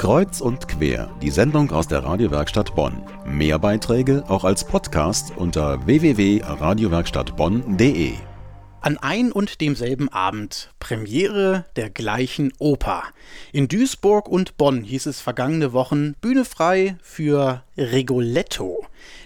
Kreuz und quer, die Sendung aus der Radiowerkstatt Bonn. Mehr Beiträge auch als Podcast unter www.radiowerkstattbonn.de. An ein und demselben Abend Premiere der gleichen Oper. In Duisburg und Bonn hieß es vergangene Wochen Bühne frei für Rigoletto.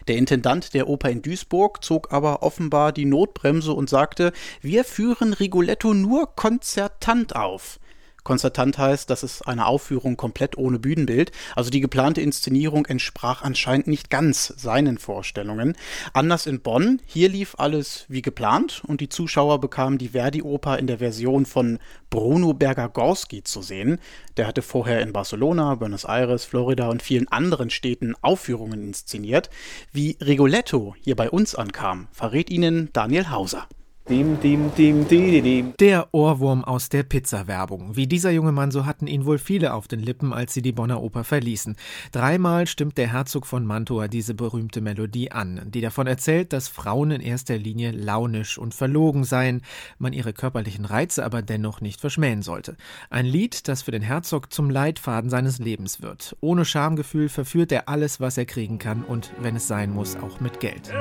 Der Intendant der Oper in Duisburg zog aber offenbar die Notbremse und sagte, wir führen Rigoletto nur konzertant auf. Konzertant heißt, das ist eine Aufführung komplett ohne Bühnenbild. Also die geplante Inszenierung entsprach anscheinend nicht ganz seinen Vorstellungen. Anders in Bonn, hier lief alles wie geplant und die Zuschauer bekamen die Verdi-Oper in der Version von Bruno Berger-Gorski zu sehen. Der hatte vorher in Barcelona, Buenos Aires, Florida und vielen anderen Städten Aufführungen inszeniert. Wie Rigoletto hier bei uns ankam, verrät Ihnen Daniel Hauser. Dim, dim, dim, dim, der Ohrwurm aus der Pizza-Werbung. Wie dieser junge Mann, so hatten ihn wohl viele auf den Lippen, als sie die Bonner Oper verließen. Dreimal stimmt der Herzog von Mantua diese berühmte Melodie an, die davon erzählt, dass Frauen in erster Linie launisch und verlogen seien, man ihre körperlichen Reize aber dennoch nicht verschmähen sollte. Ein Lied, das für den Herzog zum Leitfaden seines Lebens wird. Ohne Schamgefühl verführt er alles, was er kriegen kann und, wenn es sein muss, auch mit Geld.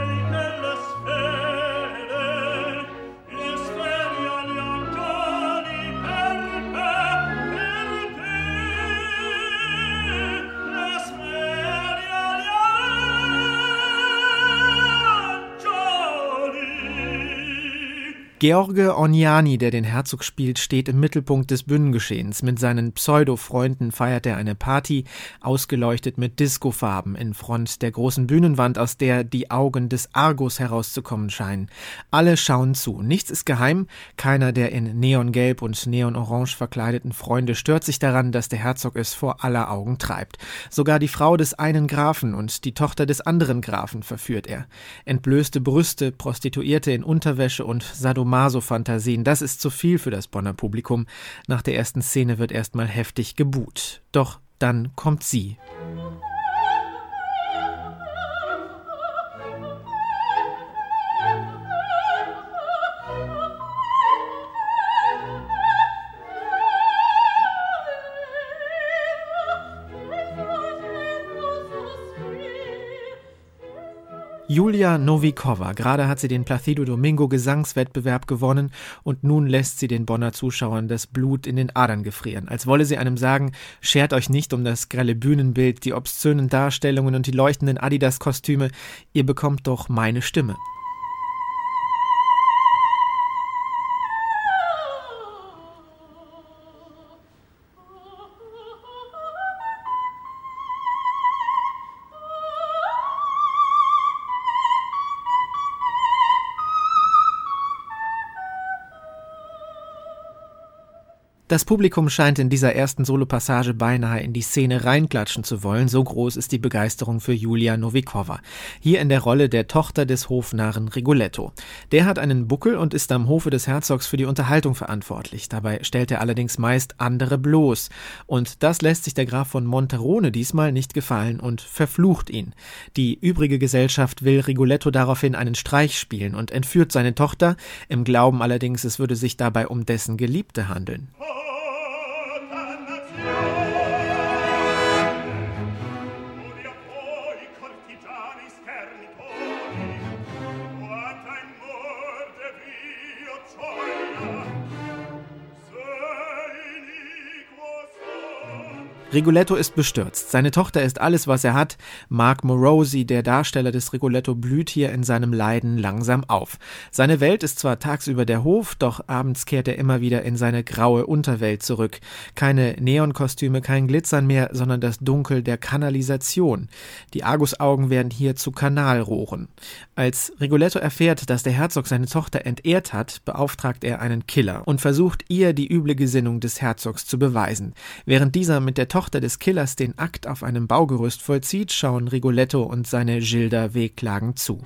George Oniani, der den Herzog spielt, steht im Mittelpunkt des Bühnengeschehens. Mit seinen Pseudo-Freunden feiert er eine Party, ausgeleuchtet mit Discofarben in Front der großen Bühnenwand, aus der die Augen des Argus herauszukommen scheinen. Alle schauen zu. Nichts ist geheim. Keiner der in Neongelb und Neonorange verkleideten Freunde stört sich daran, dass der Herzog es vor aller Augen treibt. Sogar die Frau des einen Grafen und die Tochter des anderen Grafen verführt er. Entblößte Brüste, Prostituierte in Unterwäsche und Sadomaso Sadomaso-Fantasien, das ist zu viel für das Bonner Publikum. Nach der ersten Szene wird erstmal heftig gebuht. Doch dann kommt sie. Julia Novikova. Gerade hat sie den Placido Domingo Gesangswettbewerb gewonnen und nun lässt sie den Bonner Zuschauern das Blut in den Adern gefrieren. Als wolle sie einem sagen, schert euch nicht um das grelle Bühnenbild, die obszönen Darstellungen und die leuchtenden Adidas-Kostüme. Ihr bekommt doch meine Stimme. Das Publikum scheint in dieser ersten Solopassage beinahe in die Szene reinklatschen zu wollen, so groß ist die Begeisterung für Julia Novikova. Hier in der Rolle der Tochter des Hofnarren Rigoletto. Der hat einen Buckel und ist am Hofe des Herzogs für die Unterhaltung verantwortlich. Dabei stellt er allerdings meist andere bloß. Und das lässt sich der Graf von Monterone diesmal nicht gefallen und verflucht ihn. Die übrige Gesellschaft will Rigoletto daraufhin einen Streich spielen und entführt seine Tochter, im Glauben allerdings, es würde sich dabei um dessen Geliebte handeln. Rigoletto ist bestürzt. Seine Tochter ist alles, was er hat. Mark Morosi, der Darsteller des Rigoletto, blüht hier in seinem Leiden langsam auf. Seine Welt ist zwar tagsüber der Hof, doch abends kehrt er immer wieder in seine graue Unterwelt zurück. Keine Neonkostüme, kein Glitzern mehr, sondern das Dunkel der Kanalisation. Die Argusaugen werden hier zu Kanalrohren. Als Rigoletto erfährt, dass der Herzog seine Tochter entehrt hat, beauftragt er einen Killer und versucht ihr die üble Gesinnung des Herzogs zu beweisen. Während dieser mit der Tochter Tochter des Killers den Akt auf einem Baugerüst vollzieht, schauen Rigoletto und seine Gilda wehklagend zu.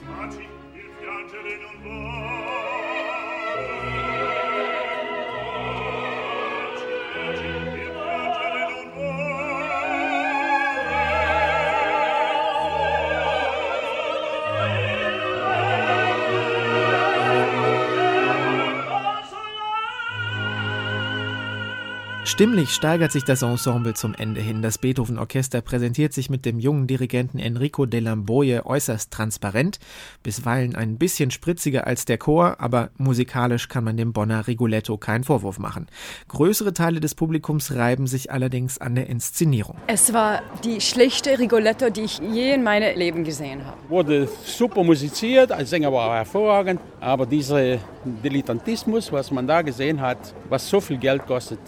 Stimmlich steigert sich das Ensemble zum Ende hin. Das Beethoven-Orchester präsentiert sich mit dem jungen Dirigenten Enrico de Lamboye äußerst transparent, bisweilen ein bisschen spritziger als der Chor, aber musikalisch kann man dem Bonner Rigoletto keinen Vorwurf machen. Größere Teile des Publikums reiben sich allerdings an der Inszenierung. Es war die schlechte Rigoletto, die ich je in meinem Leben gesehen habe. Wurde super musiziert, als Sänger war er hervorragend, aber dieser Dilettantismus, was man da gesehen hat, was so viel Geld kostet,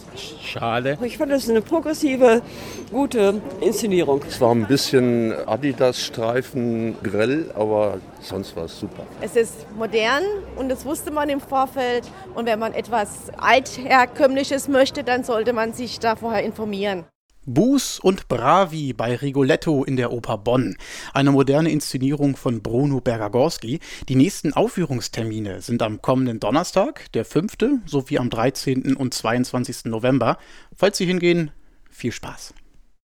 schade. Ich fand das eine progressive, gute Inszenierung. Es war ein bisschen Adidas-Streifen grell, aber sonst war es super. Es ist modern und das wusste man im Vorfeld. Und wenn man etwas altherkömmliches möchte, dann sollte man sich da vorher informieren. Buß und Bravi bei Rigoletto in der Oper Bonn. Eine moderne Inszenierung von Bruno Bergagorski. Die nächsten Aufführungstermine sind am kommenden Donnerstag, der 5. sowie am 13. und 22. November. Falls Sie hingehen, viel Spaß.